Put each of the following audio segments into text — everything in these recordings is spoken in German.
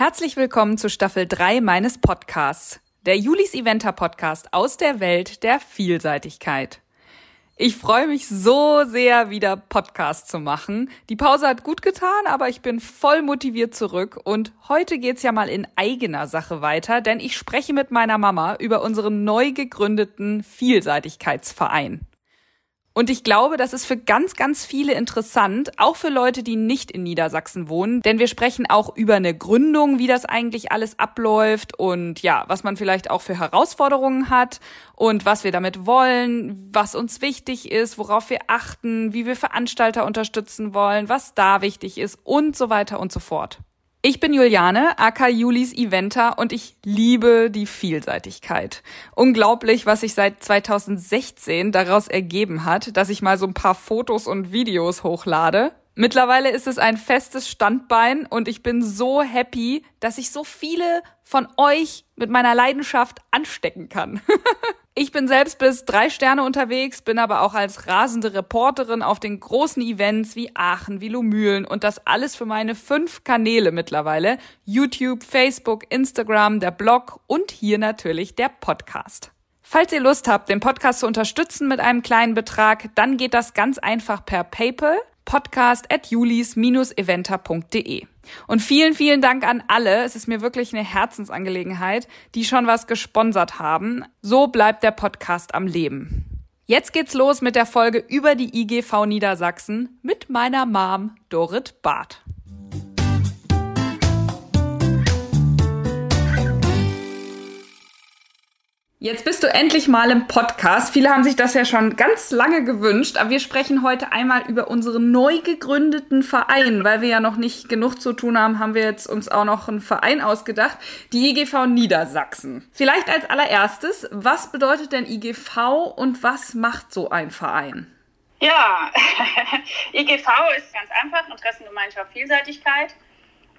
Herzlich willkommen zu Staffel 3 meines Podcasts, der Julis Eventer Podcast aus der Welt der Vielseitigkeit. Ich freue mich so sehr, wieder Podcast zu machen. Die Pause hat gut getan, aber ich bin voll motiviert zurück und heute geht's ja mal in eigener Sache weiter, denn ich spreche mit meiner Mama über unseren neu gegründeten Vielseitigkeitsverein. Und ich glaube, das ist für ganz, ganz viele interessant, auch für Leute, die nicht in Niedersachsen wohnen. Denn wir sprechen auch über eine Gründung, wie das eigentlich alles abläuft und ja, was man vielleicht auch für Herausforderungen hat und was wir damit wollen, was uns wichtig ist, worauf wir achten, wie wir Veranstalter unterstützen wollen, was da wichtig ist und so weiter und so fort. Ich bin Juliane, aka Julis Eventer und ich liebe die Vielseitigkeit. Unglaublich, was sich seit 2016 daraus ergeben hat, dass ich mal so ein paar Fotos und Videos hochlade. Mittlerweile ist es ein festes Standbein und ich bin so happy, dass ich so viele von euch mit meiner Leidenschaft anstecken kann. Ich bin selbst bis drei Sterne unterwegs, bin aber auch als rasende Reporterin auf den großen Events wie Aachen, wie Lomühlen und das alles für meine fünf Kanäle mittlerweile. YouTube, Facebook, Instagram, der Blog und hier natürlich der Podcast. Falls ihr Lust habt, den Podcast zu unterstützen mit einem kleinen Betrag, dann geht das ganz einfach per PayPal podcast at julis-eventer.de. Und vielen, vielen Dank an alle. Es ist mir wirklich eine Herzensangelegenheit, die schon was gesponsert haben. So bleibt der Podcast am Leben. Jetzt geht's los mit der Folge über die IGV Niedersachsen mit meiner Mom Dorit Barth. Jetzt bist du endlich mal im Podcast. Viele haben sich das ja schon ganz lange gewünscht, aber wir sprechen heute einmal über unseren neu gegründeten Verein. Weil wir ja noch nicht genug zu tun haben, haben wir jetzt uns auch noch einen Verein ausgedacht, die IGV Niedersachsen. Vielleicht als allererstes, was bedeutet denn IGV und was macht so ein Verein? Ja, IGV ist ganz einfach, Interessengemeinschaft Vielseitigkeit.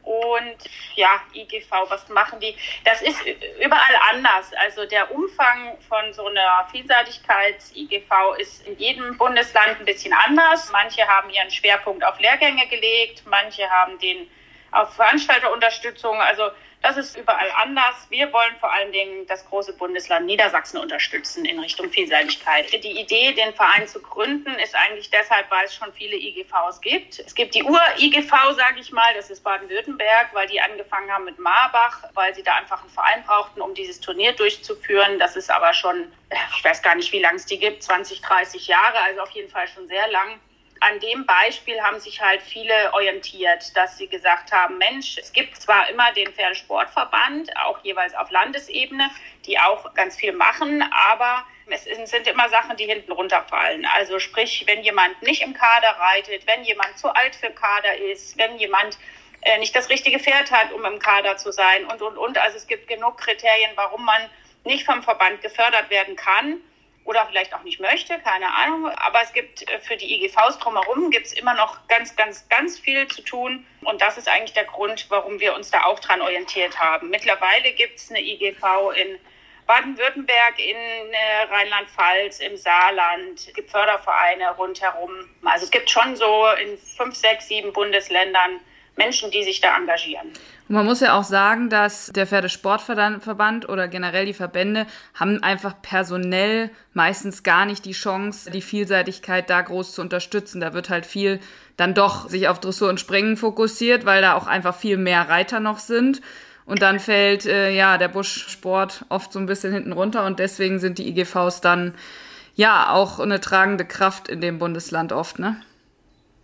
Und ja, IGV, was machen die? Das ist überall anders. Also der Umfang von so einer Vielseitigkeits-IGV ist in jedem Bundesland ein bisschen anders. Manche haben ihren Schwerpunkt auf Lehrgänge gelegt, manche haben den auf Veranstalterunterstützung. Also das ist überall anders. Wir wollen vor allen Dingen das große Bundesland Niedersachsen unterstützen in Richtung Vielseitigkeit. Die Idee, den Verein zu gründen, ist eigentlich deshalb, weil es schon viele IGVs gibt. Es gibt die Ur-IGV, sage ich mal, das ist Baden-Württemberg, weil die angefangen haben mit Marbach, weil sie da einfach einen Verein brauchten, um dieses Turnier durchzuführen. Das ist aber schon, ich weiß gar nicht, wie lange es die gibt, 20, 30 Jahre, also auf jeden Fall schon sehr lang an dem Beispiel haben sich halt viele orientiert, dass sie gesagt haben, Mensch, es gibt zwar immer den Pferdesportverband, auch jeweils auf Landesebene, die auch ganz viel machen, aber es sind immer Sachen, die hinten runterfallen. Also sprich, wenn jemand nicht im Kader reitet, wenn jemand zu alt für Kader ist, wenn jemand äh, nicht das richtige Pferd hat, um im Kader zu sein und, und, und. Also es gibt genug Kriterien, warum man nicht vom Verband gefördert werden kann oder vielleicht auch nicht möchte, keine Ahnung. Aber es gibt äh, für die IGVs drumherum gibt es immer noch ganz, ganz, ganz viel zu tun. Und das ist eigentlich der Grund, warum wir uns da auch dran orientiert haben. Mittlerweile gibt es eine IGV in Baden-Württemberg, in äh, Rheinland-Pfalz, im Saarland. Es gibt Fördervereine rundherum. Also es gibt schon so in fünf, sechs, sieben Bundesländern Menschen, die sich da engagieren. Man muss ja auch sagen, dass der Pferdesportverband oder generell die Verbände haben einfach personell meistens gar nicht die Chance, die Vielseitigkeit da groß zu unterstützen. Da wird halt viel dann doch sich auf Dressur und Springen fokussiert, weil da auch einfach viel mehr Reiter noch sind. Und dann fällt äh, ja der Buschsport oft so ein bisschen hinten runter und deswegen sind die IGVs dann ja auch eine tragende Kraft in dem Bundesland oft, ne?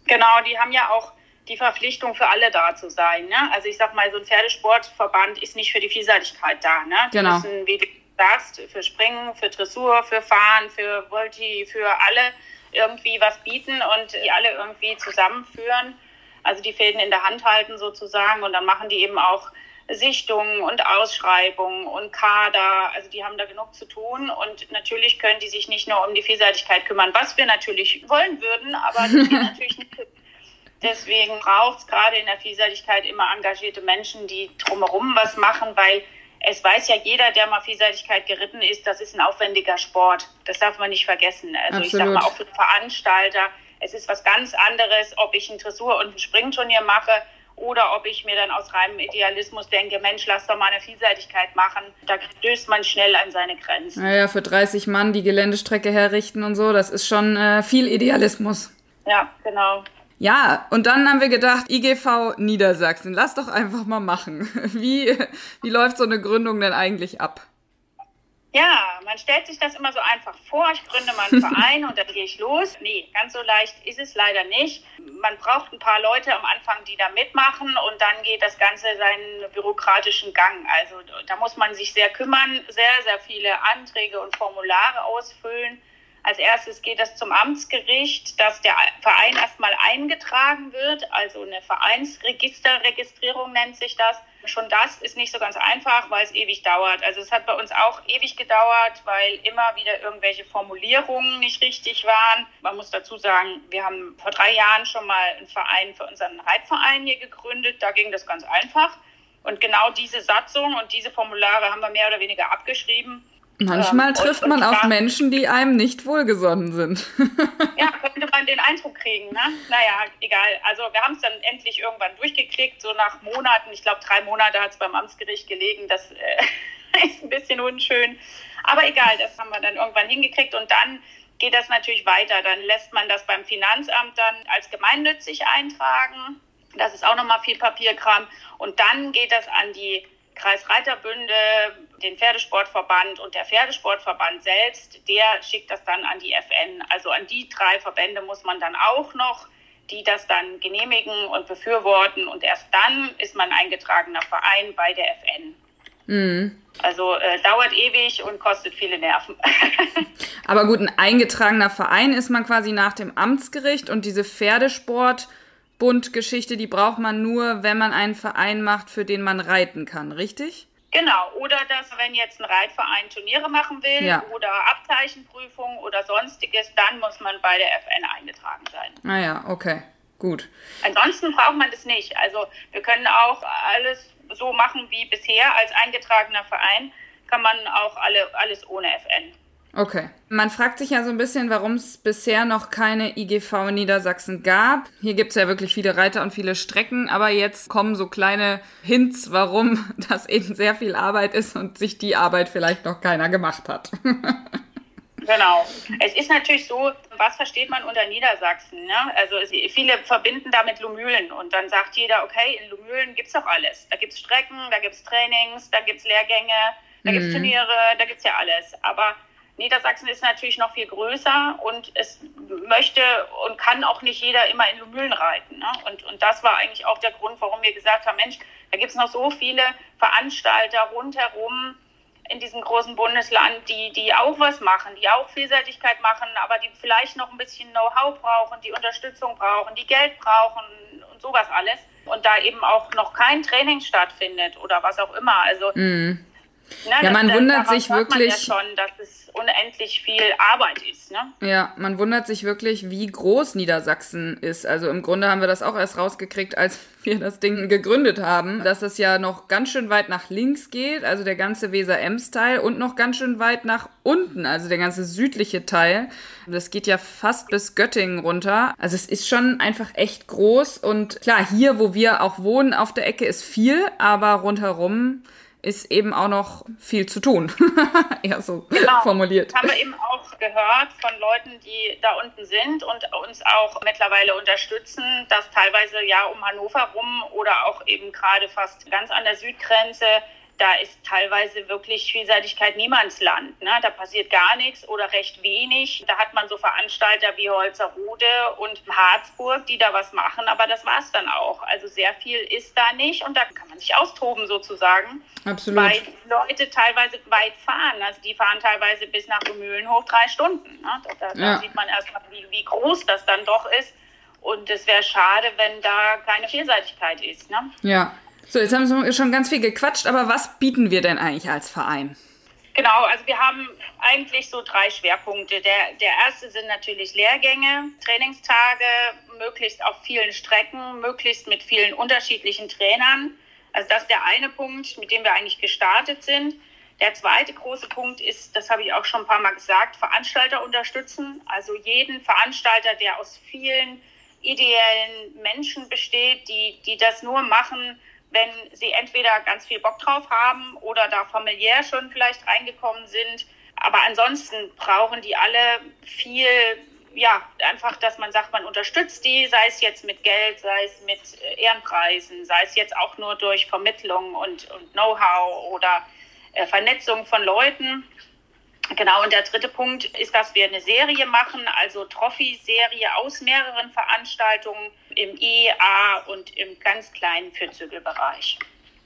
Genau, die haben ja auch die Verpflichtung für alle da zu sein. Ne? Also ich sag mal, so ein Pferdesportverband ist nicht für die Vielseitigkeit da. Ne? Die genau. müssen, wie du sagst, für Springen, für Dressur, für Fahren, für Volti, für alle irgendwie was bieten und die alle irgendwie zusammenführen. Also die Fäden in der Hand halten sozusagen und dann machen die eben auch Sichtungen und Ausschreibungen und Kader. Also die haben da genug zu tun und natürlich können die sich nicht nur um die Vielseitigkeit kümmern, was wir natürlich wollen würden, aber das geht natürlich nicht Deswegen braucht es gerade in der Vielseitigkeit immer engagierte Menschen, die drumherum was machen, weil es weiß ja jeder, der mal Vielseitigkeit geritten ist, das ist ein aufwendiger Sport. Das darf man nicht vergessen. Also Absolut. ich sag mal auch für Veranstalter, es ist was ganz anderes, ob ich ein Dressur- und ein Springturnier mache oder ob ich mir dann aus reinem Idealismus denke, Mensch, lass doch mal eine Vielseitigkeit machen. Da stößt man schnell an seine Grenzen. Naja, für 30 Mann die Geländestrecke herrichten und so, das ist schon äh, viel Idealismus. Ja, genau. Ja, und dann haben wir gedacht, IGV Niedersachsen, lass doch einfach mal machen. Wie, wie läuft so eine Gründung denn eigentlich ab? Ja, man stellt sich das immer so einfach vor, ich gründe mal einen Verein und dann gehe ich los. Nee, ganz so leicht ist es leider nicht. Man braucht ein paar Leute am Anfang, die da mitmachen und dann geht das Ganze seinen bürokratischen Gang. Also da muss man sich sehr kümmern, sehr, sehr viele Anträge und Formulare ausfüllen. Als erstes geht es zum Amtsgericht, dass der Verein erstmal eingetragen wird, also eine Vereinsregisterregistrierung nennt sich das. Schon das ist nicht so ganz einfach, weil es ewig dauert. Also es hat bei uns auch ewig gedauert, weil immer wieder irgendwelche Formulierungen nicht richtig waren. Man muss dazu sagen, wir haben vor drei Jahren schon mal einen Verein für unseren Reitverein hier gegründet. Da ging das ganz einfach. Und genau diese Satzung und diese Formulare haben wir mehr oder weniger abgeschrieben. Manchmal ähm, trifft und, man und auf Menschen, die einem nicht wohlgesonnen sind. ja, könnte man den Eindruck kriegen. Ne? Naja, egal. Also wir haben es dann endlich irgendwann durchgeklickt, so nach Monaten. Ich glaube, drei Monate hat es beim Amtsgericht gelegen. Das äh, ist ein bisschen unschön. Aber egal, das haben wir dann irgendwann hingekriegt. Und dann geht das natürlich weiter. Dann lässt man das beim Finanzamt dann als gemeinnützig eintragen. Das ist auch nochmal viel Papierkram. Und dann geht das an die Kreisreiterbünde, den Pferdesportverband und der Pferdesportverband selbst, der schickt das dann an die FN. Also an die drei Verbände muss man dann auch noch, die das dann genehmigen und befürworten. Und erst dann ist man eingetragener Verein bei der FN. Mhm. Also äh, dauert ewig und kostet viele Nerven. Aber gut, ein eingetragener Verein ist man quasi nach dem Amtsgericht und diese Pferdesport- Bundgeschichte, die braucht man nur, wenn man einen Verein macht, für den man reiten kann, richtig? Genau, oder dass, wenn jetzt ein Reitverein Turniere machen will ja. oder Abzeichenprüfung oder sonstiges, dann muss man bei der FN eingetragen sein. Ah ja, okay, gut. Ansonsten braucht man das nicht. Also wir können auch alles so machen wie bisher als eingetragener Verein, kann man auch alle, alles ohne FN. Okay. Man fragt sich ja so ein bisschen, warum es bisher noch keine IGV in Niedersachsen gab. Hier gibt es ja wirklich viele Reiter und viele Strecken, aber jetzt kommen so kleine Hints, warum das eben sehr viel Arbeit ist und sich die Arbeit vielleicht noch keiner gemacht hat. Genau. Es ist natürlich so, was versteht man unter Niedersachsen? Ne? Also viele verbinden damit Lumülen und dann sagt jeder, okay, in Lumülen gibt es doch alles. Da gibt es Strecken, da gibt es Trainings, da gibt es Lehrgänge, da mhm. gibt es Turniere, da gibt es ja alles. Aber Niedersachsen ist natürlich noch viel größer und es möchte und kann auch nicht jeder immer in Mühlen reiten. Ne? Und, und das war eigentlich auch der Grund, warum wir gesagt haben, Mensch, da gibt es noch so viele Veranstalter rundherum in diesem großen Bundesland, die, die auch was machen, die auch Vielseitigkeit machen, aber die vielleicht noch ein bisschen Know-how brauchen, die Unterstützung brauchen, die Geld brauchen und sowas alles. Und da eben auch noch kein Training stattfindet oder was auch immer. Also mm. Na, ja, man wundert sich wirklich. Man ja schon, dass es unendlich viel Arbeit ist. Ne? Ja, man wundert sich wirklich, wie groß Niedersachsen ist. Also im Grunde haben wir das auch erst rausgekriegt, als wir das Ding gegründet haben, dass es ja noch ganz schön weit nach links geht, also der ganze Weser-Ems-Teil und noch ganz schön weit nach unten, also der ganze südliche Teil. Das geht ja fast bis Göttingen runter. Also es ist schon einfach echt groß und klar, hier, wo wir auch wohnen, auf der Ecke ist viel, aber rundherum ist eben auch noch viel zu tun. Eher so genau. formuliert. Haben wir eben auch gehört von Leuten, die da unten sind und uns auch mittlerweile unterstützen, dass teilweise ja um Hannover rum oder auch eben gerade fast ganz an der Südgrenze da ist teilweise wirklich Vielseitigkeit Niemandsland. Ne? Da passiert gar nichts oder recht wenig. Da hat man so Veranstalter wie Holzerrude und Harzburg, die da was machen, aber das war es dann auch. Also sehr viel ist da nicht und da kann man sich austoben sozusagen. Absolut. Weil Leute teilweise weit fahren. Also die fahren teilweise bis nach Mühlen hoch drei Stunden. Ne? Da, da ja. sieht man erstmal, wie, wie groß das dann doch ist. Und es wäre schade, wenn da keine Vielseitigkeit ist. Ne? Ja. So, jetzt haben wir schon ganz viel gequatscht, aber was bieten wir denn eigentlich als Verein? Genau, also wir haben eigentlich so drei Schwerpunkte. Der, der erste sind natürlich Lehrgänge, Trainingstage, möglichst auf vielen Strecken, möglichst mit vielen unterschiedlichen Trainern. Also das ist der eine Punkt, mit dem wir eigentlich gestartet sind. Der zweite große Punkt ist, das habe ich auch schon ein paar Mal gesagt, Veranstalter unterstützen. Also jeden Veranstalter, der aus vielen ideellen Menschen besteht, die, die das nur machen, wenn sie entweder ganz viel Bock drauf haben oder da familiär schon vielleicht reingekommen sind. Aber ansonsten brauchen die alle viel, ja, einfach, dass man sagt, man unterstützt die, sei es jetzt mit Geld, sei es mit äh, Ehrenpreisen, sei es jetzt auch nur durch Vermittlung und, und Know-how oder äh, Vernetzung von Leuten. Genau, und der dritte Punkt ist, dass wir eine Serie machen, also Trophy-Serie aus mehreren Veranstaltungen im E, A und im ganz kleinen Vierzügelbereich.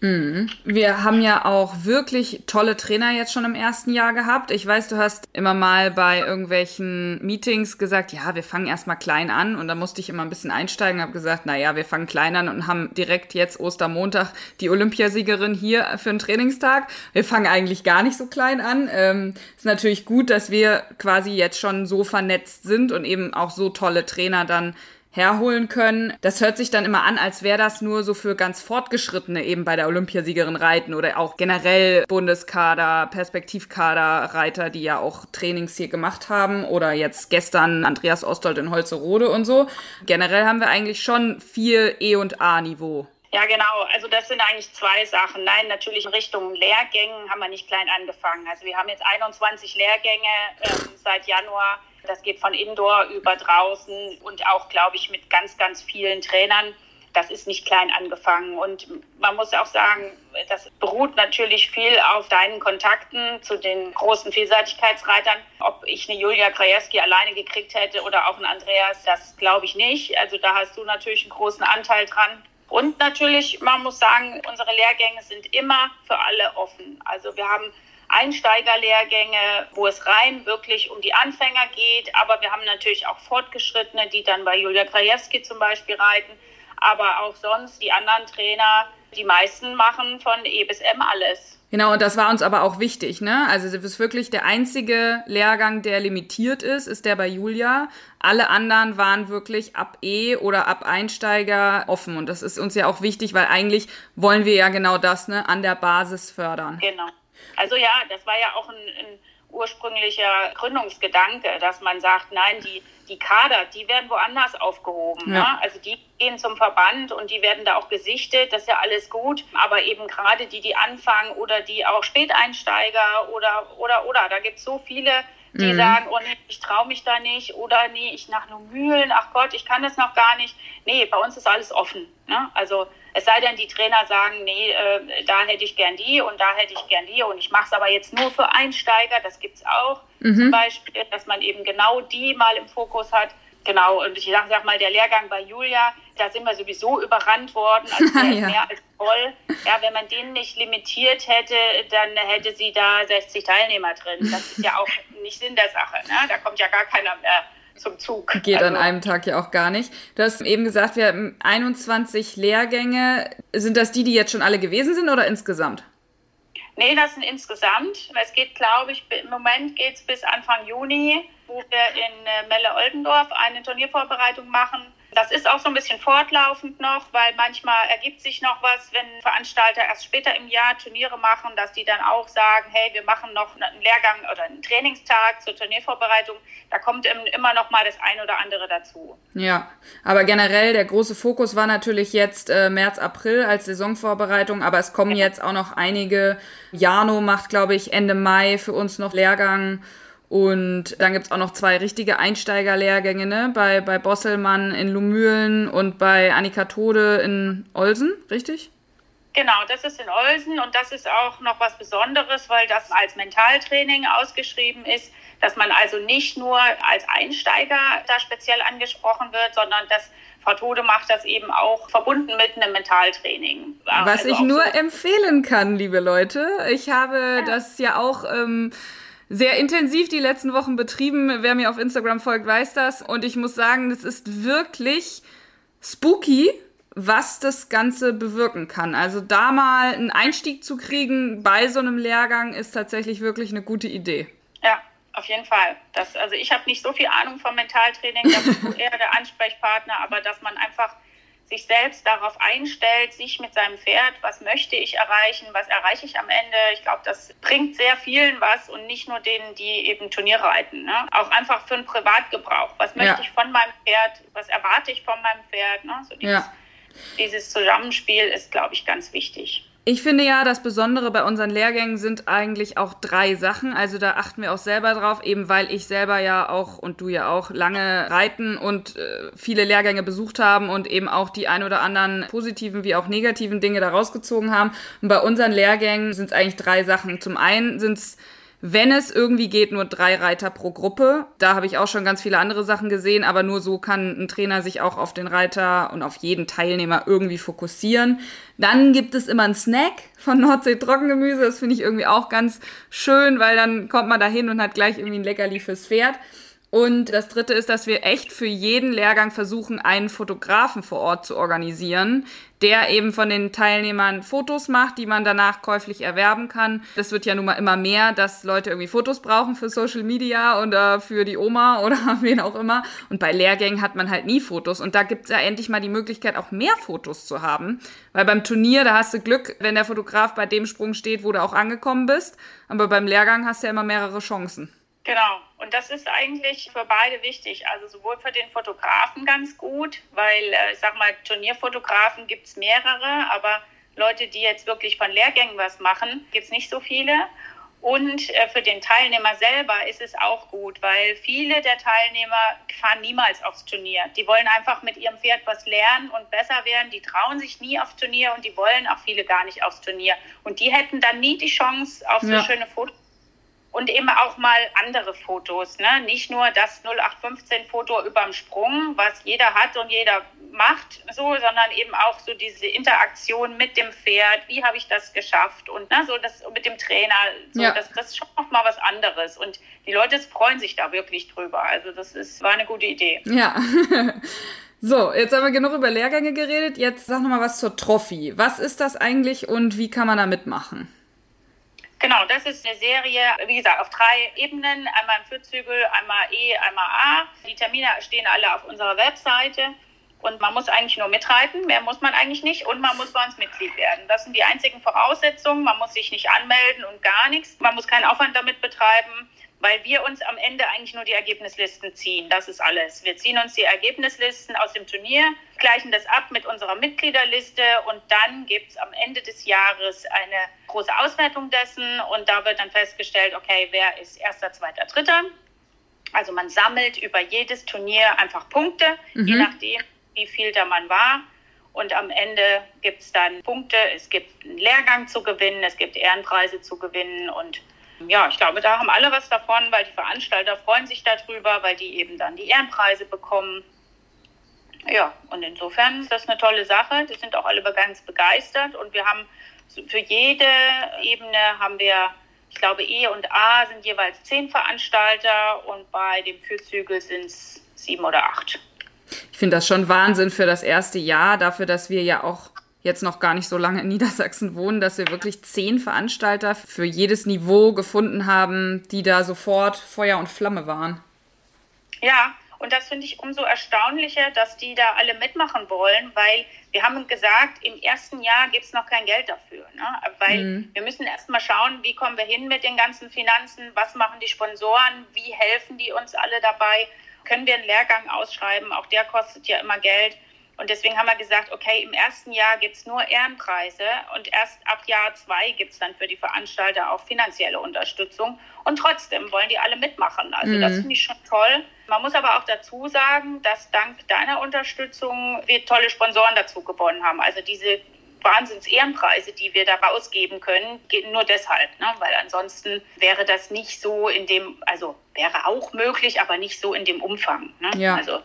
Mhm. Wir haben ja auch wirklich tolle Trainer jetzt schon im ersten Jahr gehabt. Ich weiß, du hast immer mal bei irgendwelchen Meetings gesagt, ja, wir fangen erstmal klein an und da musste ich immer ein bisschen einsteigen, habe gesagt, na ja, wir fangen klein an und haben direkt jetzt Ostermontag die Olympiasiegerin hier für einen Trainingstag. Wir fangen eigentlich gar nicht so klein an. Ähm, ist natürlich gut, dass wir quasi jetzt schon so vernetzt sind und eben auch so tolle Trainer dann herholen können. Das hört sich dann immer an, als wäre das nur so für ganz Fortgeschrittene eben bei der Olympiasiegerin Reiten oder auch generell Bundeskader, Perspektivkader, Reiter, die ja auch Trainings hier gemacht haben oder jetzt gestern Andreas Ostold in Holzerode und so. Generell haben wir eigentlich schon viel E- und A-Niveau. Ja, genau. Also das sind eigentlich zwei Sachen. Nein, natürlich in Richtung Lehrgängen haben wir nicht klein angefangen. Also wir haben jetzt 21 Lehrgänge ähm, seit Januar das geht von Indoor über draußen und auch, glaube ich, mit ganz, ganz vielen Trainern. Das ist nicht klein angefangen. Und man muss auch sagen, das beruht natürlich viel auf deinen Kontakten zu den großen Vielseitigkeitsreitern. Ob ich eine Julia Krajewski alleine gekriegt hätte oder auch ein Andreas, das glaube ich nicht. Also da hast du natürlich einen großen Anteil dran. Und natürlich, man muss sagen, unsere Lehrgänge sind immer für alle offen. Also wir haben Einsteigerlehrgänge, wo es rein wirklich um die Anfänger geht. Aber wir haben natürlich auch Fortgeschrittene, die dann bei Julia Krajewski zum Beispiel reiten. Aber auch sonst die anderen Trainer, die meisten machen von E bis M alles. Genau, und das war uns aber auch wichtig, ne? Also es ist wirklich der einzige Lehrgang, der limitiert ist, ist der bei Julia. Alle anderen waren wirklich ab E oder ab Einsteiger offen. Und das ist uns ja auch wichtig, weil eigentlich wollen wir ja genau das, ne, an der Basis fördern. Genau. Also ja, das war ja auch ein, ein ursprünglicher Gründungsgedanke, dass man sagt, nein, die, die Kader, die werden woanders aufgehoben. Ja. Ne? Also die gehen zum Verband und die werden da auch gesichtet, das ist ja alles gut. Aber eben gerade die, die anfangen oder die auch Späteinsteiger oder, oder, oder, da gibt es so viele, die mhm. sagen, oh nee, ich traue mich da nicht oder nee, ich nach nur Mühlen, ach Gott, ich kann das noch gar nicht. Nee, bei uns ist alles offen. Ne? Also es sei denn, die Trainer sagen, nee, äh, da hätte ich gern die und da hätte ich gern die und ich mache es aber jetzt nur für Einsteiger, das gibt es auch mhm. zum Beispiel, dass man eben genau die mal im Fokus hat. Genau, und ich sag, sag mal, der Lehrgang bei Julia, da sind wir sowieso überrannt worden, also der ja. ist mehr als voll. Ja, wenn man den nicht limitiert hätte, dann hätte sie da 60 Teilnehmer drin. Das ist ja auch nicht Sinn der Sache. Ne? Da kommt ja gar keiner mehr zum Zug. Geht also, an einem Tag ja auch gar nicht. Du hast eben gesagt, wir haben 21 Lehrgänge. Sind das die, die jetzt schon alle gewesen sind oder insgesamt? Nee, das sind insgesamt. Es geht, glaube ich, im Moment geht es bis Anfang Juni, wo wir in äh, Melle-Oldendorf eine Turniervorbereitung machen das ist auch so ein bisschen fortlaufend noch, weil manchmal ergibt sich noch was, wenn Veranstalter erst später im Jahr Turniere machen, dass die dann auch sagen, hey, wir machen noch einen Lehrgang oder einen Trainingstag zur Turniervorbereitung. Da kommt immer noch mal das ein oder andere dazu. Ja, aber generell der große Fokus war natürlich jetzt äh, März, April als Saisonvorbereitung, aber es kommen ja. jetzt auch noch einige. Jano macht, glaube ich, Ende Mai für uns noch Lehrgang. Und dann gibt's auch noch zwei richtige Einsteigerlehrgänge, ne? Bei, bei Bosselmann in Lumülen und bei Annika Tode in Olsen, richtig? Genau, das ist in Olsen und das ist auch noch was Besonderes, weil das als Mentaltraining ausgeschrieben ist, dass man also nicht nur als Einsteiger da speziell angesprochen wird, sondern dass Frau Tode macht das eben auch verbunden mit einem Mentaltraining. Was also ich nur so empfehlen kann, liebe Leute. Ich habe ja. das ja auch ähm, sehr intensiv die letzten Wochen betrieben. Wer mir auf Instagram folgt, weiß das. Und ich muss sagen, es ist wirklich spooky, was das Ganze bewirken kann. Also da mal einen Einstieg zu kriegen bei so einem Lehrgang ist tatsächlich wirklich eine gute Idee. Ja, auf jeden Fall. Das, also ich habe nicht so viel Ahnung vom Mentaltraining, da bist du eher der Ansprechpartner, aber dass man einfach sich selbst darauf einstellt, sich mit seinem Pferd, was möchte ich erreichen, was erreiche ich am Ende. Ich glaube, das bringt sehr vielen was und nicht nur denen, die eben Turniere reiten. Ne? Auch einfach für einen Privatgebrauch. Was möchte ja. ich von meinem Pferd, was erwarte ich von meinem Pferd? Ne? So dieses, ja. dieses Zusammenspiel ist, glaube ich, ganz wichtig. Ich finde ja, das Besondere bei unseren Lehrgängen sind eigentlich auch drei Sachen. Also da achten wir auch selber drauf, eben weil ich selber ja auch und du ja auch lange reiten und äh, viele Lehrgänge besucht haben und eben auch die ein oder anderen positiven wie auch negativen Dinge da rausgezogen haben. Und bei unseren Lehrgängen sind es eigentlich drei Sachen. Zum einen sind es wenn es irgendwie geht, nur drei Reiter pro Gruppe. Da habe ich auch schon ganz viele andere Sachen gesehen, aber nur so kann ein Trainer sich auch auf den Reiter und auf jeden Teilnehmer irgendwie fokussieren. Dann gibt es immer einen Snack von Nordsee Trockengemüse. Das finde ich irgendwie auch ganz schön, weil dann kommt man da hin und hat gleich irgendwie ein Leckerli fürs Pferd. Und das dritte ist, dass wir echt für jeden Lehrgang versuchen, einen Fotografen vor Ort zu organisieren, der eben von den Teilnehmern Fotos macht, die man danach käuflich erwerben kann. Das wird ja nun mal immer mehr, dass Leute irgendwie Fotos brauchen für Social Media oder für die Oma oder wen auch immer. Und bei Lehrgängen hat man halt nie Fotos. Und da gibt's ja endlich mal die Möglichkeit, auch mehr Fotos zu haben. Weil beim Turnier, da hast du Glück, wenn der Fotograf bei dem Sprung steht, wo du auch angekommen bist. Aber beim Lehrgang hast du ja immer mehrere Chancen. Genau. Und das ist eigentlich für beide wichtig. Also sowohl für den Fotografen ganz gut, weil äh, ich sag mal, Turnierfotografen gibt es mehrere, aber Leute, die jetzt wirklich von Lehrgängen was machen, gibt es nicht so viele. Und äh, für den Teilnehmer selber ist es auch gut, weil viele der Teilnehmer fahren niemals aufs Turnier. Die wollen einfach mit ihrem Pferd was lernen und besser werden. Die trauen sich nie aufs Turnier und die wollen auch viele gar nicht aufs Turnier. Und die hätten dann nie die Chance auf so ja. schöne Fotos und eben auch mal andere Fotos. Ne? Nicht nur das 0815-Foto überm Sprung, was jeder hat und jeder macht, so, sondern eben auch so diese Interaktion mit dem Pferd. Wie habe ich das geschafft? Und ne, so das mit dem Trainer. So, ja. das, das ist schon noch mal was anderes. Und die Leute freuen sich da wirklich drüber. Also das ist, war eine gute Idee. Ja. So, jetzt haben wir genug über Lehrgänge geredet. Jetzt sag noch mal was zur Trophy. Was ist das eigentlich und wie kann man da mitmachen? Genau, das ist eine Serie, wie gesagt, auf drei Ebenen. Einmal im Vierzügel, einmal E, einmal A. Die Termine stehen alle auf unserer Webseite. Und man muss eigentlich nur mitreiten, mehr muss man eigentlich nicht. Und man muss bei uns Mitglied werden. Das sind die einzigen Voraussetzungen. Man muss sich nicht anmelden und gar nichts. Man muss keinen Aufwand damit betreiben weil wir uns am Ende eigentlich nur die Ergebnislisten ziehen. Das ist alles. Wir ziehen uns die Ergebnislisten aus dem Turnier, gleichen das ab mit unserer Mitgliederliste und dann gibt es am Ende des Jahres eine große Auswertung dessen und da wird dann festgestellt, okay, wer ist erster, zweiter, dritter. Also man sammelt über jedes Turnier einfach Punkte, mhm. je nachdem, wie viel da man war. Und am Ende gibt es dann Punkte, es gibt einen Lehrgang zu gewinnen, es gibt Ehrenpreise zu gewinnen und ja, ich glaube, da haben alle was davon, weil die Veranstalter freuen sich darüber, weil die eben dann die Ehrenpreise bekommen. Ja, und insofern ist das eine tolle Sache. Die sind auch alle ganz begeistert und wir haben für jede Ebene haben wir, ich glaube, E und A sind jeweils zehn Veranstalter und bei dem Fürzügel sind es sieben oder acht. Ich finde das schon Wahnsinn für das erste Jahr, dafür, dass wir ja auch jetzt noch gar nicht so lange in Niedersachsen wohnen, dass wir wirklich zehn Veranstalter für jedes Niveau gefunden haben, die da sofort Feuer und Flamme waren. Ja, und das finde ich umso erstaunlicher, dass die da alle mitmachen wollen, weil wir haben gesagt, im ersten Jahr gibt es noch kein Geld dafür. Ne? Weil mhm. wir müssen erst mal schauen, wie kommen wir hin mit den ganzen Finanzen, was machen die Sponsoren, wie helfen die uns alle dabei, können wir einen Lehrgang ausschreiben, auch der kostet ja immer Geld. Und deswegen haben wir gesagt, okay, im ersten Jahr gibt es nur Ehrenpreise und erst ab Jahr zwei gibt es dann für die Veranstalter auch finanzielle Unterstützung. Und trotzdem wollen die alle mitmachen. Also mhm. das finde ich schon toll. Man muss aber auch dazu sagen, dass dank deiner Unterstützung wir tolle Sponsoren dazu gewonnen haben. Also diese Wahnsinns-Ehrenpreise, die wir da rausgeben können, nur deshalb, ne? weil ansonsten wäre das nicht so in dem, also wäre auch möglich, aber nicht so in dem Umfang. Ne? Ja. Also,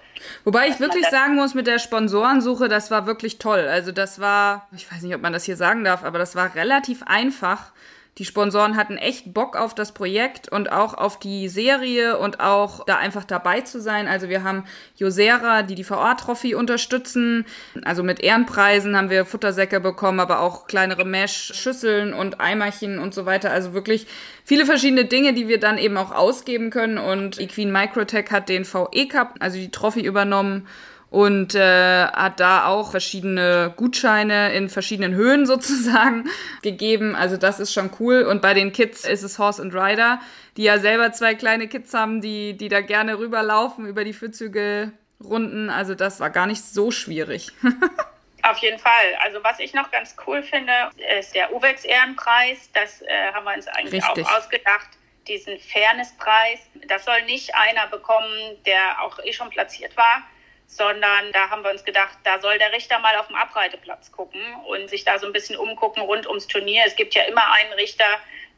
Wobei ich wirklich sagen muss, mit der Sponsorensuche, das war wirklich toll. Also das war, ich weiß nicht, ob man das hier sagen darf, aber das war relativ einfach die Sponsoren hatten echt Bock auf das Projekt und auch auf die Serie und auch da einfach dabei zu sein. Also wir haben Josera, die die VR-Trophy unterstützen. Also mit Ehrenpreisen haben wir Futtersäcke bekommen, aber auch kleinere Mesh-Schüsseln und Eimerchen und so weiter. Also wirklich viele verschiedene Dinge, die wir dann eben auch ausgeben können. Und Equine Microtech hat den VE Cup, also die Trophy übernommen und äh, hat da auch verschiedene Gutscheine in verschiedenen Höhen sozusagen gegeben. Also das ist schon cool. Und bei den Kids ist es Horse and Rider, die ja selber zwei kleine Kids haben, die, die da gerne rüberlaufen über die Fürzügelrunden. Also das war gar nicht so schwierig. Auf jeden Fall. Also was ich noch ganz cool finde, ist der UVEX Ehrenpreis. Das äh, haben wir uns eigentlich Richtig. auch ausgedacht. Diesen Fairnesspreis. Das soll nicht einer bekommen, der auch eh schon platziert war, sondern da haben wir uns gedacht, da soll der Richter mal auf dem Abreiteplatz gucken und sich da so ein bisschen umgucken rund ums Turnier. Es gibt ja immer einen Richter,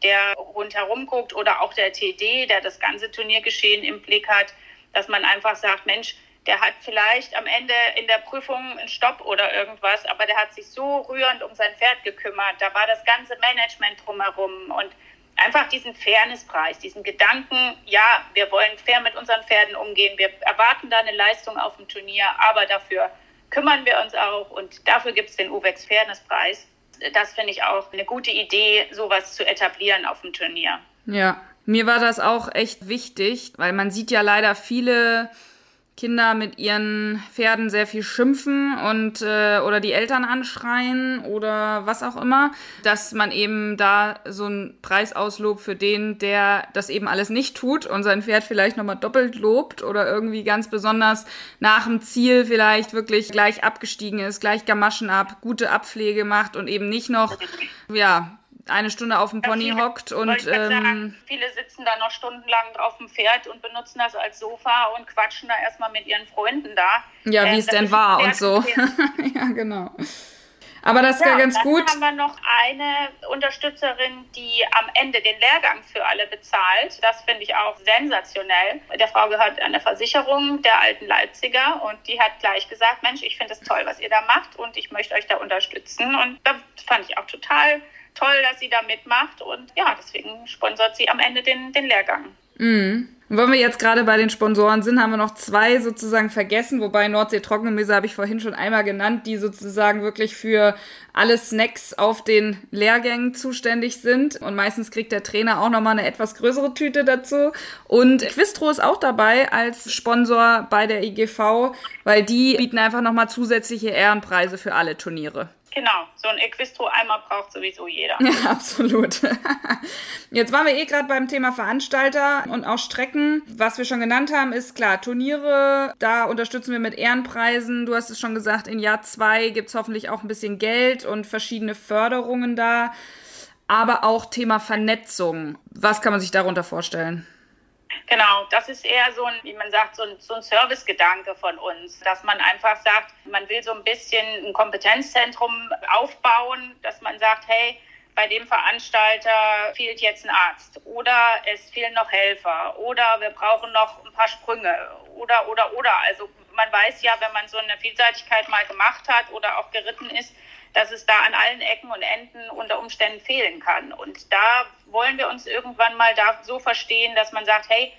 der rundherum guckt oder auch der TD, der das ganze Turniergeschehen im Blick hat, dass man einfach sagt, Mensch, der hat vielleicht am Ende in der Prüfung einen Stopp oder irgendwas, aber der hat sich so rührend um sein Pferd gekümmert. Da war das ganze Management drumherum und einfach diesen Fairnesspreis, diesen Gedanken, ja, wir wollen fair mit unseren Pferden umgehen, wir erwarten da eine Leistung auf dem Turnier, aber dafür kümmern wir uns auch und dafür gibt es den UVEX Fairnesspreis. Das finde ich auch eine gute Idee, sowas zu etablieren auf dem Turnier. Ja, mir war das auch echt wichtig, weil man sieht ja leider viele Kinder mit ihren Pferden sehr viel schimpfen und äh, oder die Eltern anschreien oder was auch immer, dass man eben da so einen Preis auslobt für den, der das eben alles nicht tut und sein Pferd vielleicht nochmal doppelt lobt oder irgendwie ganz besonders nach dem Ziel vielleicht wirklich gleich abgestiegen ist, gleich Gamaschen ab, gute Abpflege macht und eben nicht noch, ja, eine Stunde auf dem Pony viele, hockt und ähm, sagen, viele sitzen da noch stundenlang auf dem Pferd und benutzen das als Sofa und quatschen da erstmal mit ihren Freunden da. Ja, wie ähm, es denn war und so. ja, genau. Aber das ja, ganz dann gut. Dann haben wir noch eine Unterstützerin, die am Ende den Lehrgang für alle bezahlt. Das finde ich auch sensationell. Der Frau gehört eine Versicherung der alten Leipziger und die hat gleich gesagt, Mensch, ich finde es toll, was ihr da macht und ich möchte euch da unterstützen. Und das fand ich auch total toll, dass sie da mitmacht und ja, deswegen sponsert sie am Ende den, den Lehrgang. Mhm. Und wenn wir jetzt gerade bei den Sponsoren sind, haben wir noch zwei sozusagen vergessen, wobei Nordsee Trockengemüse habe ich vorhin schon einmal genannt, die sozusagen wirklich für alle Snacks auf den Lehrgängen zuständig sind. Und meistens kriegt der Trainer auch nochmal eine etwas größere Tüte dazu. Und Quistro ist auch dabei als Sponsor bei der IGV, weil die bieten einfach nochmal zusätzliche Ehrenpreise für alle Turniere. Genau, so ein Equistro-Eimer braucht sowieso jeder. Ja, absolut. Jetzt waren wir eh gerade beim Thema Veranstalter und auch Strecken. Was wir schon genannt haben, ist klar, Turniere, da unterstützen wir mit Ehrenpreisen. Du hast es schon gesagt, in Jahr zwei gibt es hoffentlich auch ein bisschen Geld und verschiedene Förderungen da. Aber auch Thema Vernetzung. Was kann man sich darunter vorstellen? Genau, das ist eher so ein, wie man sagt, so ein, so ein Servicegedanke von uns, dass man einfach sagt, man will so ein bisschen ein Kompetenzzentrum aufbauen, dass man sagt, hey, bei dem Veranstalter fehlt jetzt ein Arzt oder es fehlen noch Helfer oder wir brauchen noch ein paar Sprünge oder, oder, oder. Also man weiß ja, wenn man so eine Vielseitigkeit mal gemacht hat oder auch geritten ist, dass es da an allen Ecken und Enden unter Umständen fehlen kann. Und da wollen wir uns irgendwann mal da so verstehen, dass man sagt, hey,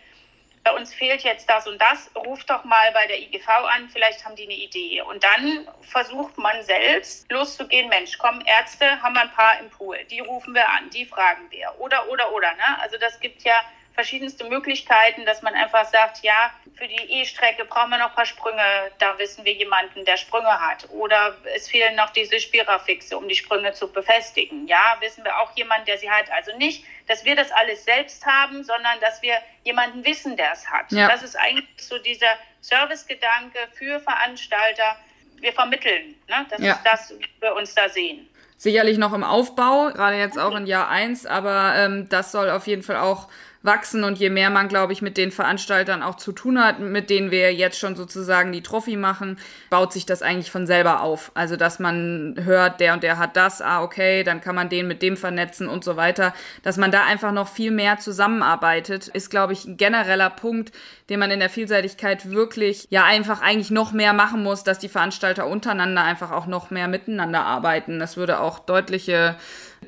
bei uns fehlt jetzt das und das, ruft doch mal bei der IGV an, vielleicht haben die eine Idee. Und dann versucht man selbst loszugehen, Mensch, komm, Ärzte haben wir ein paar im Pool, die rufen wir an, die fragen wir. Oder, oder, oder. Ne? Also das gibt ja verschiedenste Möglichkeiten, dass man einfach sagt, ja, für die E-Strecke brauchen wir noch ein paar Sprünge, da wissen wir jemanden, der Sprünge hat. Oder es fehlen noch diese Spirafixe, um die Sprünge zu befestigen. Ja, wissen wir auch jemanden, der sie hat. Also nicht, dass wir das alles selbst haben, sondern dass wir jemanden wissen, der es hat. Ja. Das ist eigentlich so dieser Servicegedanke für Veranstalter. Wir vermitteln. Ne? Das ja. ist das, wie wir uns da sehen sicherlich noch im Aufbau, gerade jetzt auch in Jahr eins, aber ähm, das soll auf jeden Fall auch wachsen und je mehr man, glaube ich, mit den Veranstaltern auch zu tun hat, mit denen wir jetzt schon sozusagen die Trophy machen, baut sich das eigentlich von selber auf. Also, dass man hört, der und der hat das, ah, okay, dann kann man den mit dem vernetzen und so weiter. Dass man da einfach noch viel mehr zusammenarbeitet, ist, glaube ich, ein genereller Punkt, den man in der Vielseitigkeit wirklich, ja, einfach eigentlich noch mehr machen muss, dass die Veranstalter untereinander einfach auch noch mehr miteinander arbeiten. Das würde auch deutliche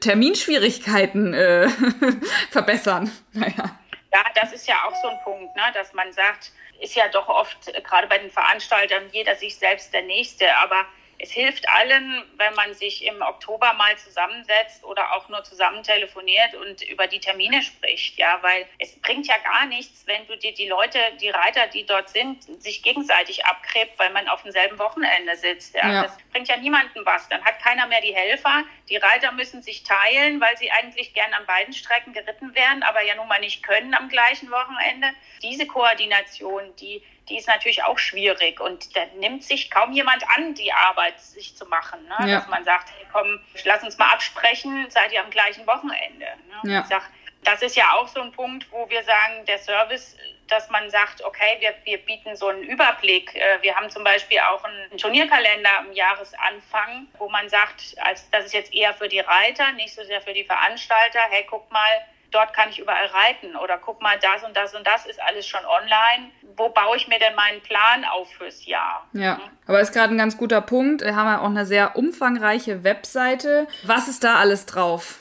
Terminschwierigkeiten äh, verbessern. Naja. Ja, das ist ja auch so ein Punkt, ne, dass man sagt, ist ja doch oft, äh, gerade bei den Veranstaltern, jeder sich selbst der Nächste, aber es hilft allen, wenn man sich im Oktober mal zusammensetzt oder auch nur zusammen telefoniert und über die Termine spricht, ja, weil es bringt ja gar nichts, wenn du dir die Leute, die Reiter, die dort sind, sich gegenseitig abgräbt, weil man auf demselben Wochenende sitzt. Ja. ja. Das bringt ja niemandem was. Dann hat keiner mehr die Helfer. Die Reiter müssen sich teilen, weil sie eigentlich gern an beiden Strecken geritten wären, aber ja nun mal nicht können am gleichen Wochenende. Diese Koordination, die die ist natürlich auch schwierig und da nimmt sich kaum jemand an, die Arbeit sich zu machen. Ne? Ja. Dass man sagt, hey, komm, lass uns mal absprechen, seid ihr am gleichen Wochenende. Ne? Ja. Ich sag, das ist ja auch so ein Punkt, wo wir sagen, der Service, dass man sagt, okay, wir, wir bieten so einen Überblick. Äh, wir haben zum Beispiel auch einen Turnierkalender am Jahresanfang, wo man sagt, als, das ist jetzt eher für die Reiter, nicht so sehr für die Veranstalter. Hey, guck mal, dort kann ich überall reiten oder guck mal, das und das und das ist alles schon online. Wo baue ich mir denn meinen Plan auf fürs Jahr? Ja, aber ist gerade ein ganz guter Punkt. Wir haben ja auch eine sehr umfangreiche Webseite. Was ist da alles drauf?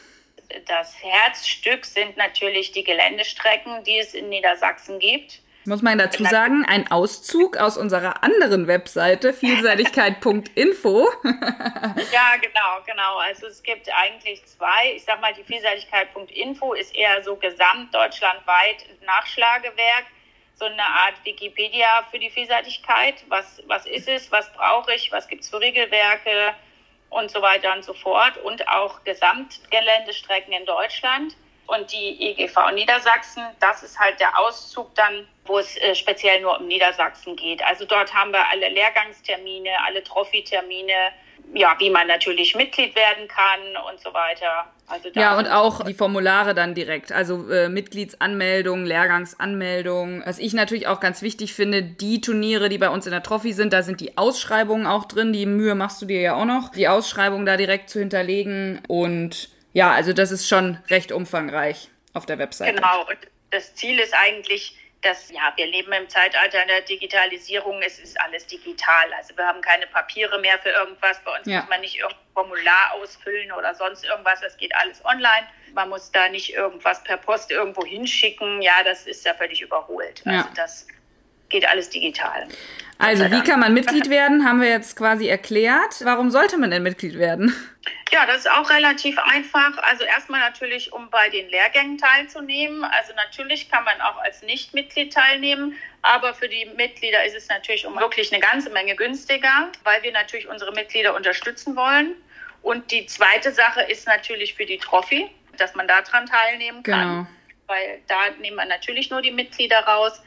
Das Herzstück sind natürlich die Geländestrecken, die es in Niedersachsen gibt. Muss man dazu sagen, ein Auszug aus unserer anderen Webseite, vielseitigkeit.info. ja, genau, genau. Also es gibt eigentlich zwei. Ich sag mal, die vielseitigkeit.info ist eher so gesamtdeutschlandweit Nachschlagewerk, so eine Art Wikipedia für die Vielseitigkeit. Was, was ist es? Was brauche ich? Was gibt es für Regelwerke? Und so weiter und so fort. Und auch Gesamtgeländestrecken in Deutschland und die EGV Niedersachsen, das ist halt der Auszug dann, wo es äh, speziell nur um Niedersachsen geht. Also dort haben wir alle Lehrgangstermine, alle Trophy-Termine, ja, wie man natürlich Mitglied werden kann und so weiter. Also ja, und auch die Formulare dann direkt, also äh, Mitgliedsanmeldung, Lehrgangsanmeldung. Was ich natürlich auch ganz wichtig finde, die Turniere, die bei uns in der Trophy sind, da sind die Ausschreibungen auch drin. Die Mühe machst du dir ja auch noch, die Ausschreibung da direkt zu hinterlegen und ja, also das ist schon recht umfangreich auf der Webseite. Genau, und das Ziel ist eigentlich, dass, ja, wir leben im Zeitalter der Digitalisierung, es ist alles digital. Also wir haben keine Papiere mehr für irgendwas. Bei uns ja. muss man nicht irgendein Formular ausfüllen oder sonst irgendwas. Das geht alles online. Man muss da nicht irgendwas per Post irgendwo hinschicken. Ja, das ist ja völlig überholt. Also ja. das geht alles digital. Also wie kann man Mitglied werden, haben wir jetzt quasi erklärt. Warum sollte man denn Mitglied werden? Ja, das ist auch relativ einfach. Also erstmal natürlich, um bei den Lehrgängen teilzunehmen. Also natürlich kann man auch als Nichtmitglied teilnehmen, aber für die Mitglieder ist es natürlich um wirklich eine ganze Menge günstiger, weil wir natürlich unsere Mitglieder unterstützen wollen. Und die zweite Sache ist natürlich für die Trophy, dass man daran teilnehmen kann. Genau. Weil da nehmen wir natürlich nur die Mitglieder raus.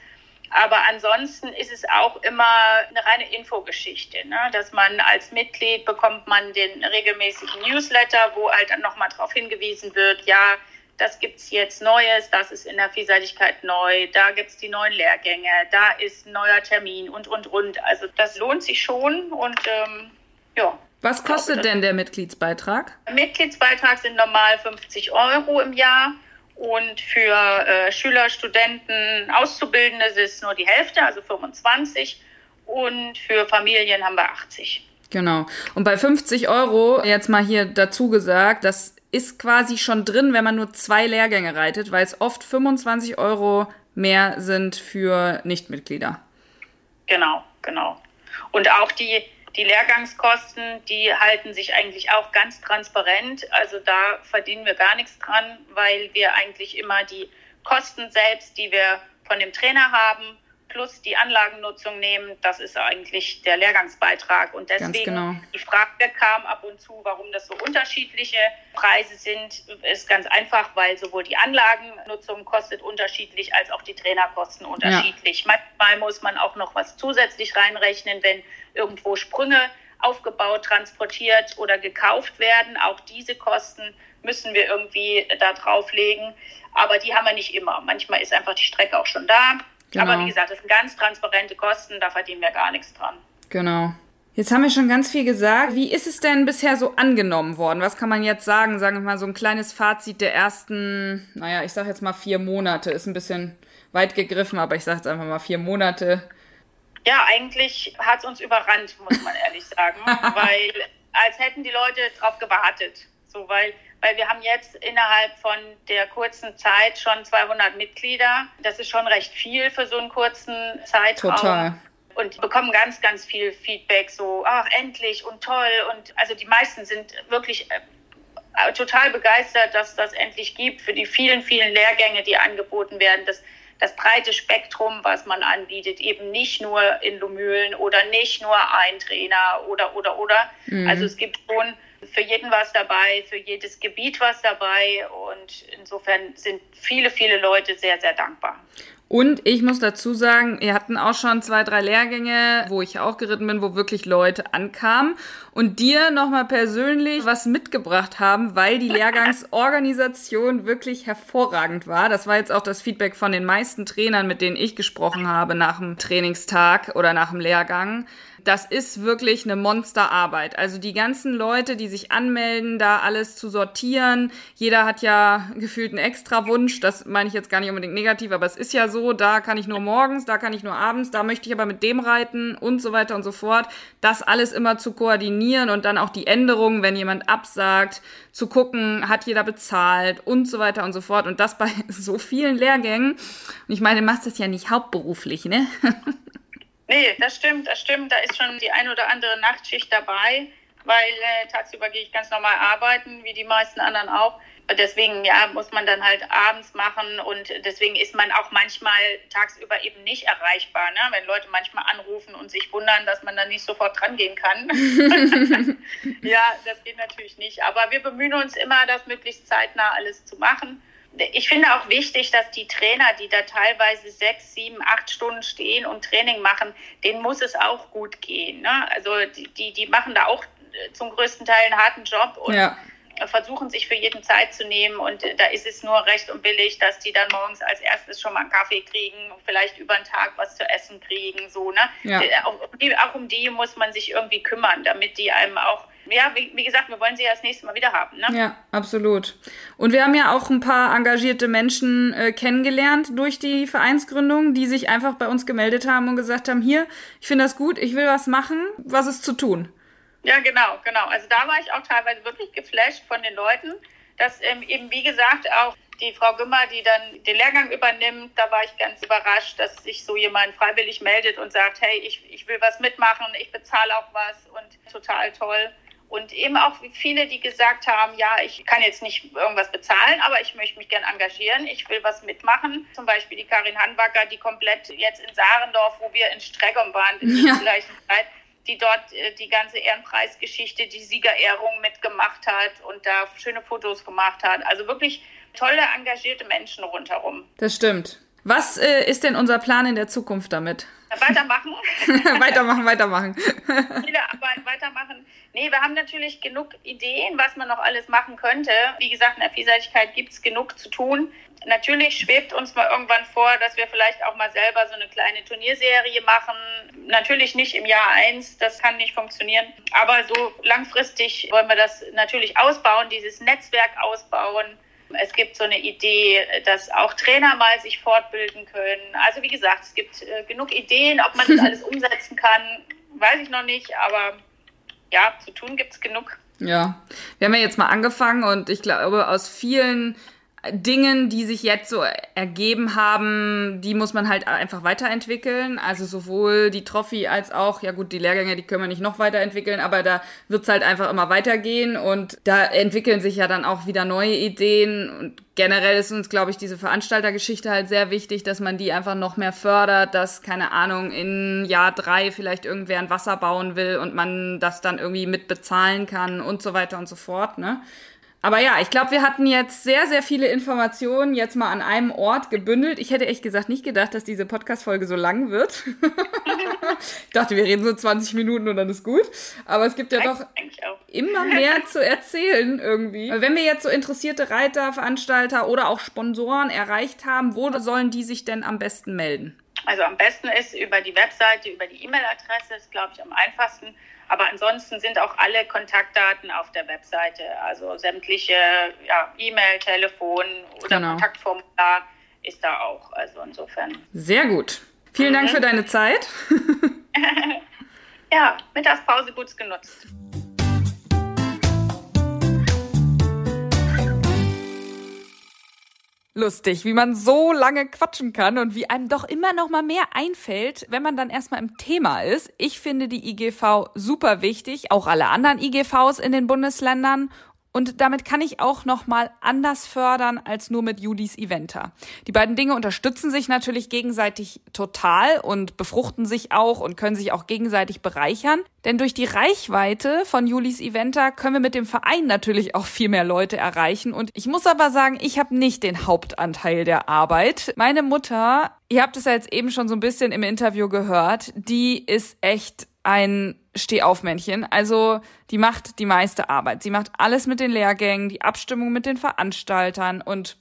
Aber ansonsten ist es auch immer eine reine Infogeschichte, ne? dass man als Mitglied bekommt man den regelmäßigen Newsletter, wo halt dann nochmal darauf hingewiesen wird, ja, das gibt es jetzt Neues, das ist in der Vielseitigkeit neu, da gibt es die neuen Lehrgänge, da ist ein neuer Termin und, und, und. Also das lohnt sich schon und ähm, ja. Was kostet denn der Mitgliedsbeitrag? Der Mitgliedsbeitrag sind normal 50 Euro im Jahr. Und für äh, Schüler, Studenten, Auszubildende ist es nur die Hälfte, also 25. Und für Familien haben wir 80. Genau. Und bei 50 Euro, jetzt mal hier dazu gesagt, das ist quasi schon drin, wenn man nur zwei Lehrgänge reitet, weil es oft 25 Euro mehr sind für Nichtmitglieder. Genau, genau. Und auch die die Lehrgangskosten, die halten sich eigentlich auch ganz transparent. Also da verdienen wir gar nichts dran, weil wir eigentlich immer die Kosten selbst, die wir von dem Trainer haben, plus die Anlagennutzung nehmen, das ist eigentlich der Lehrgangsbeitrag. Und deswegen genau. die Frage kam ab und zu, warum das so unterschiedliche Preise sind, ist ganz einfach, weil sowohl die Anlagennutzung kostet unterschiedlich, als auch die Trainerkosten unterschiedlich. Ja. Manchmal muss man auch noch was zusätzlich reinrechnen, wenn irgendwo Sprünge aufgebaut, transportiert oder gekauft werden. Auch diese Kosten müssen wir irgendwie da drauflegen. Aber die haben wir nicht immer. Manchmal ist einfach die Strecke auch schon da. Genau. Aber wie gesagt, das sind ganz transparente Kosten, da verdienen wir gar nichts dran. Genau. Jetzt haben wir schon ganz viel gesagt. Wie ist es denn bisher so angenommen worden? Was kann man jetzt sagen? Sagen wir mal so ein kleines Fazit der ersten, naja, ich sag jetzt mal vier Monate. Ist ein bisschen weit gegriffen, aber ich sag jetzt einfach mal vier Monate. Ja, eigentlich hat es uns überrannt, muss man ehrlich sagen, weil als hätten die Leute drauf gewartet. So, weil, weil wir haben jetzt innerhalb von der kurzen Zeit schon 200 Mitglieder. Das ist schon recht viel für so einen kurzen Zeitraum. Total. und bekommen ganz, ganz viel Feedback, so, ach, endlich und toll. Und also die meisten sind wirklich äh, total begeistert, dass das endlich gibt für die vielen, vielen Lehrgänge, die angeboten werden. Das, das breite Spektrum, was man anbietet, eben nicht nur in Lumülen oder nicht nur ein Trainer oder, oder, oder. Mhm. Also es gibt schon für jeden was dabei, für jedes Gebiet was dabei und insofern sind viele, viele Leute sehr, sehr dankbar. Und ich muss dazu sagen, wir hatten auch schon zwei, drei Lehrgänge, wo ich auch geritten bin, wo wirklich Leute ankamen und dir nochmal persönlich was mitgebracht haben, weil die Lehrgangsorganisation wirklich hervorragend war. Das war jetzt auch das Feedback von den meisten Trainern, mit denen ich gesprochen habe nach dem Trainingstag oder nach dem Lehrgang das ist wirklich eine Monsterarbeit. Also die ganzen Leute, die sich anmelden, da alles zu sortieren. Jeder hat ja gefühlt einen extra Wunsch. Das meine ich jetzt gar nicht unbedingt negativ, aber es ist ja so, da kann ich nur morgens, da kann ich nur abends, da möchte ich aber mit dem reiten und so weiter und so fort. Das alles immer zu koordinieren und dann auch die Änderungen, wenn jemand absagt, zu gucken, hat jeder bezahlt und so weiter und so fort. Und das bei so vielen Lehrgängen. Und ich meine, du machst das ja nicht hauptberuflich, ne? Nee, das stimmt, das stimmt. Da ist schon die ein oder andere Nachtschicht dabei, weil äh, tagsüber gehe ich ganz normal arbeiten, wie die meisten anderen auch. Deswegen ja, muss man dann halt abends machen und deswegen ist man auch manchmal tagsüber eben nicht erreichbar. Ne? Wenn Leute manchmal anrufen und sich wundern, dass man dann nicht sofort dran gehen kann. ja, das geht natürlich nicht. Aber wir bemühen uns immer, das möglichst zeitnah alles zu machen ich finde auch wichtig, dass die Trainer, die da teilweise sechs, sieben, acht Stunden stehen und Training machen, denen muss es auch gut gehen. Ne? Also die, die machen da auch zum größten Teil einen harten Job und ja. versuchen sich für jeden Zeit zu nehmen. Und da ist es nur recht und billig, dass die dann morgens als erstes schon mal einen Kaffee kriegen, vielleicht über den Tag was zu essen kriegen. So, ne? Ja. Auch, auch um die muss man sich irgendwie kümmern, damit die einem auch ja, wie, wie, gesagt, wir wollen sie ja das nächste Mal wieder haben. Ne? Ja, absolut. Und wir haben ja auch ein paar engagierte Menschen äh, kennengelernt durch die Vereinsgründung, die sich einfach bei uns gemeldet haben und gesagt haben, hier, ich finde das gut, ich will was machen, was ist zu tun? Ja, genau, genau. Also da war ich auch teilweise wirklich geflasht von den Leuten, dass ähm, eben, wie gesagt, auch die Frau Gümmer, die dann den Lehrgang übernimmt, da war ich ganz überrascht, dass sich so jemand freiwillig meldet und sagt, hey, ich, ich will was mitmachen, ich bezahle auch was und total toll. Und eben auch viele, die gesagt haben, ja, ich kann jetzt nicht irgendwas bezahlen, aber ich möchte mich gern engagieren, ich will was mitmachen. Zum Beispiel die Karin Hanbacker, die komplett jetzt in Sarendorf, wo wir in Streckung waren, in ja. der gleichen Zeit, die dort äh, die ganze Ehrenpreisgeschichte, die Siegerehrung mitgemacht hat und da schöne Fotos gemacht hat. Also wirklich tolle, engagierte Menschen rundherum. Das stimmt. Was äh, ist denn unser Plan in der Zukunft damit? Weitermachen. weitermachen, weitermachen. Arbeit weitermachen. Nee, wir haben natürlich genug Ideen, was man noch alles machen könnte. Wie gesagt, in der Vielseitigkeit gibt es genug zu tun. Natürlich schwebt uns mal irgendwann vor, dass wir vielleicht auch mal selber so eine kleine Turnierserie machen. Natürlich nicht im Jahr eins, das kann nicht funktionieren. Aber so langfristig wollen wir das natürlich ausbauen, dieses Netzwerk ausbauen es gibt so eine Idee, dass auch Trainer mal sich fortbilden können. Also wie gesagt, es gibt äh, genug Ideen. Ob man das alles umsetzen kann, weiß ich noch nicht. Aber ja, zu tun gibt es genug. Ja, wir haben ja jetzt mal angefangen und ich glaube, aus vielen Dingen, die sich jetzt so ergeben haben, die muss man halt einfach weiterentwickeln. Also sowohl die Trophy als auch, ja gut, die Lehrgänge, die können wir nicht noch weiterentwickeln, aber da wird's halt einfach immer weitergehen und da entwickeln sich ja dann auch wieder neue Ideen und generell ist uns, glaube ich, diese Veranstaltergeschichte halt sehr wichtig, dass man die einfach noch mehr fördert, dass, keine Ahnung, in Jahr drei vielleicht irgendwer ein Wasser bauen will und man das dann irgendwie mit bezahlen kann und so weiter und so fort, ne? Aber ja, ich glaube, wir hatten jetzt sehr, sehr viele Informationen jetzt mal an einem Ort gebündelt. Ich hätte echt gesagt nicht gedacht, dass diese Podcast-Folge so lang wird. ich dachte, wir reden so 20 Minuten und dann ist gut. Aber es gibt ja doch immer mehr zu erzählen irgendwie. Wenn wir jetzt so interessierte Reiter, Veranstalter oder auch Sponsoren erreicht haben, wo sollen die sich denn am besten melden? Also am besten ist über die Webseite, über die E-Mail-Adresse, ist glaube ich am einfachsten. Aber ansonsten sind auch alle Kontaktdaten auf der Webseite, also sämtliche ja, E-Mail, Telefon oder genau. Kontaktformular ist da auch. Also insofern. Sehr gut. Vielen mhm. Dank für deine Zeit. ja, Mittagspause gut genutzt. Lustig, wie man so lange quatschen kann und wie einem doch immer noch mal mehr einfällt, wenn man dann erstmal im Thema ist. Ich finde die IGV super wichtig, auch alle anderen IGVs in den Bundesländern und damit kann ich auch noch mal anders fördern als nur mit Julis Eventer. Die beiden Dinge unterstützen sich natürlich gegenseitig total und befruchten sich auch und können sich auch gegenseitig bereichern. Denn durch die Reichweite von Julis Eventer können wir mit dem Verein natürlich auch viel mehr Leute erreichen. Und ich muss aber sagen, ich habe nicht den Hauptanteil der Arbeit. Meine Mutter, ihr habt es ja jetzt eben schon so ein bisschen im Interview gehört, die ist echt ein Stehaufmännchen. Also die macht die meiste Arbeit. Sie macht alles mit den Lehrgängen, die Abstimmung mit den Veranstaltern und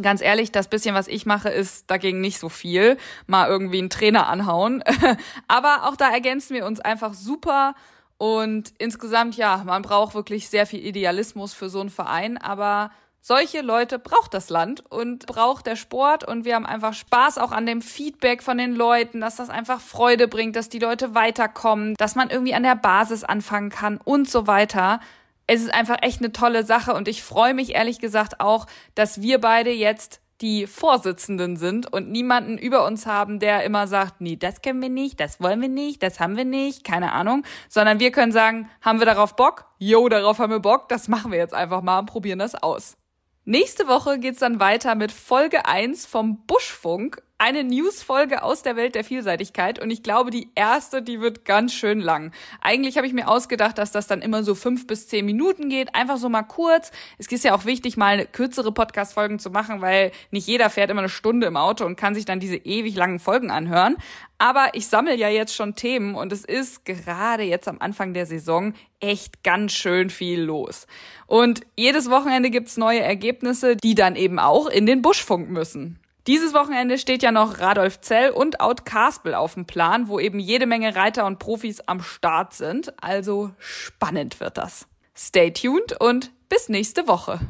Ganz ehrlich, das bisschen, was ich mache, ist dagegen nicht so viel. Mal irgendwie einen Trainer anhauen. Aber auch da ergänzen wir uns einfach super. Und insgesamt, ja, man braucht wirklich sehr viel Idealismus für so einen Verein. Aber solche Leute braucht das Land und braucht der Sport und wir haben einfach Spaß auch an dem Feedback von den Leuten, dass das einfach Freude bringt, dass die Leute weiterkommen, dass man irgendwie an der Basis anfangen kann und so weiter. Es ist einfach echt eine tolle Sache und ich freue mich ehrlich gesagt auch, dass wir beide jetzt die Vorsitzenden sind und niemanden über uns haben, der immer sagt, nee, das können wir nicht, das wollen wir nicht, das haben wir nicht, keine Ahnung, sondern wir können sagen, haben wir darauf Bock? Jo, darauf haben wir Bock, das machen wir jetzt einfach mal und probieren das aus. Nächste Woche geht's dann weiter mit Folge 1 vom Buschfunk. Eine News-Folge aus der Welt der Vielseitigkeit und ich glaube, die erste, die wird ganz schön lang. Eigentlich habe ich mir ausgedacht, dass das dann immer so fünf bis zehn Minuten geht, einfach so mal kurz. Es ist ja auch wichtig, mal kürzere Podcast-Folgen zu machen, weil nicht jeder fährt immer eine Stunde im Auto und kann sich dann diese ewig langen Folgen anhören. Aber ich sammle ja jetzt schon Themen und es ist gerade jetzt am Anfang der Saison echt ganz schön viel los. Und jedes Wochenende gibt's neue Ergebnisse, die dann eben auch in den Buschfunk müssen. Dieses Wochenende steht ja noch Radolf Zell und Out Kaspel auf dem Plan, wo eben jede Menge Reiter und Profis am Start sind. Also spannend wird das. Stay tuned und bis nächste Woche.